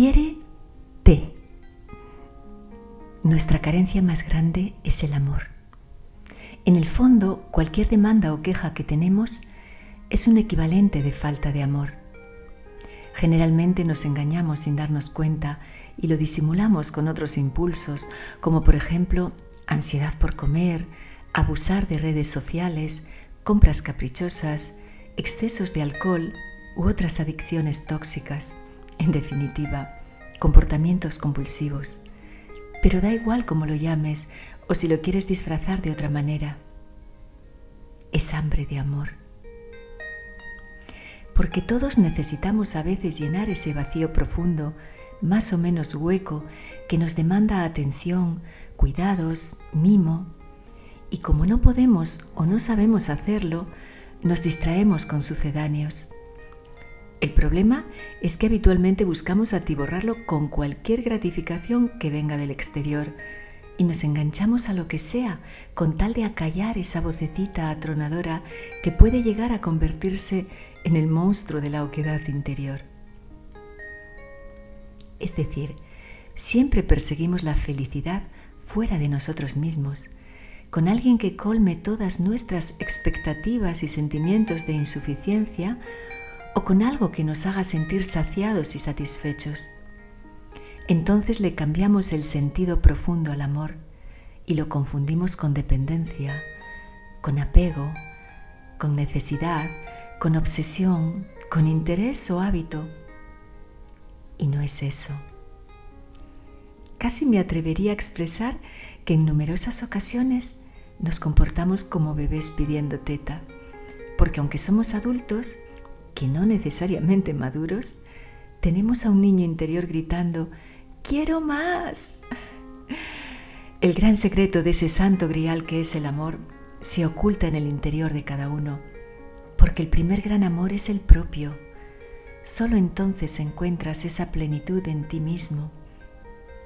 Quiere-te. Nuestra carencia más grande es el amor. En el fondo, cualquier demanda o queja que tenemos es un equivalente de falta de amor. Generalmente nos engañamos sin darnos cuenta y lo disimulamos con otros impulsos, como por ejemplo ansiedad por comer, abusar de redes sociales, compras caprichosas, excesos de alcohol u otras adicciones tóxicas, en definitiva, comportamientos compulsivos. Pero da igual cómo lo llames o si lo quieres disfrazar de otra manera. Es hambre de amor. Porque todos necesitamos a veces llenar ese vacío profundo, más o menos hueco, que nos demanda atención, cuidados, mimo, y como no podemos o no sabemos hacerlo, nos distraemos con sucedáneos. El problema es que habitualmente buscamos atiborrarlo con cualquier gratificación que venga del exterior y nos enganchamos a lo que sea con tal de acallar esa vocecita atronadora que puede llegar a convertirse en el monstruo de la oquedad interior. Es decir, siempre perseguimos la felicidad fuera de nosotros mismos, con alguien que colme todas nuestras expectativas y sentimientos de insuficiencia o con algo que nos haga sentir saciados y satisfechos. Entonces le cambiamos el sentido profundo al amor y lo confundimos con dependencia, con apego, con necesidad, con obsesión, con interés o hábito. Y no es eso. Casi me atrevería a expresar que en numerosas ocasiones nos comportamos como bebés pidiendo teta, porque aunque somos adultos, que no necesariamente maduros, tenemos a un niño interior gritando, quiero más. El gran secreto de ese santo grial que es el amor se oculta en el interior de cada uno, porque el primer gran amor es el propio. Solo entonces encuentras esa plenitud en ti mismo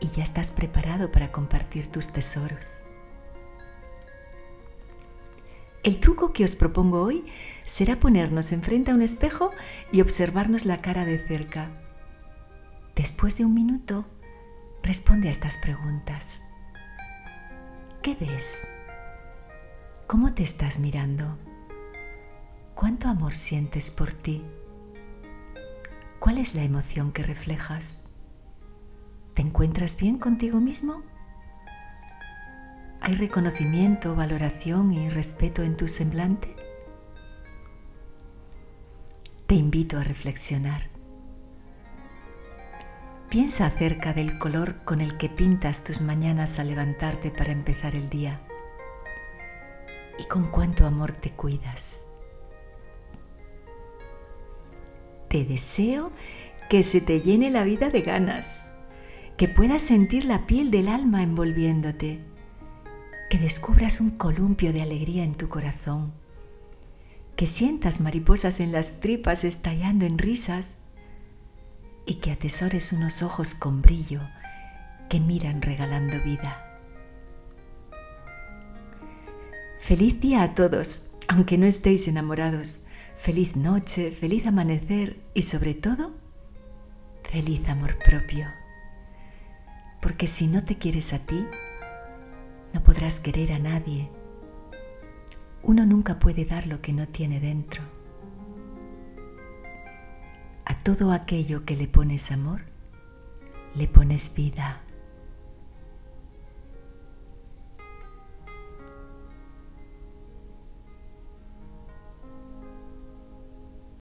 y ya estás preparado para compartir tus tesoros. El truco que os propongo hoy será ponernos enfrente a un espejo y observarnos la cara de cerca. Después de un minuto, responde a estas preguntas. ¿Qué ves? ¿Cómo te estás mirando? ¿Cuánto amor sientes por ti? ¿Cuál es la emoción que reflejas? ¿Te encuentras bien contigo mismo? ¿Hay reconocimiento, valoración y respeto en tu semblante? Te invito a reflexionar. Piensa acerca del color con el que pintas tus mañanas al levantarte para empezar el día y con cuánto amor te cuidas. Te deseo que se te llene la vida de ganas, que puedas sentir la piel del alma envolviéndote que descubras un columpio de alegría en tu corazón, que sientas mariposas en las tripas estallando en risas y que atesores unos ojos con brillo que miran regalando vida. Feliz día a todos, aunque no estéis enamorados. Feliz noche, feliz amanecer y sobre todo, feliz amor propio. Porque si no te quieres a ti, no podrás querer a nadie. Uno nunca puede dar lo que no tiene dentro. A todo aquello que le pones amor, le pones vida.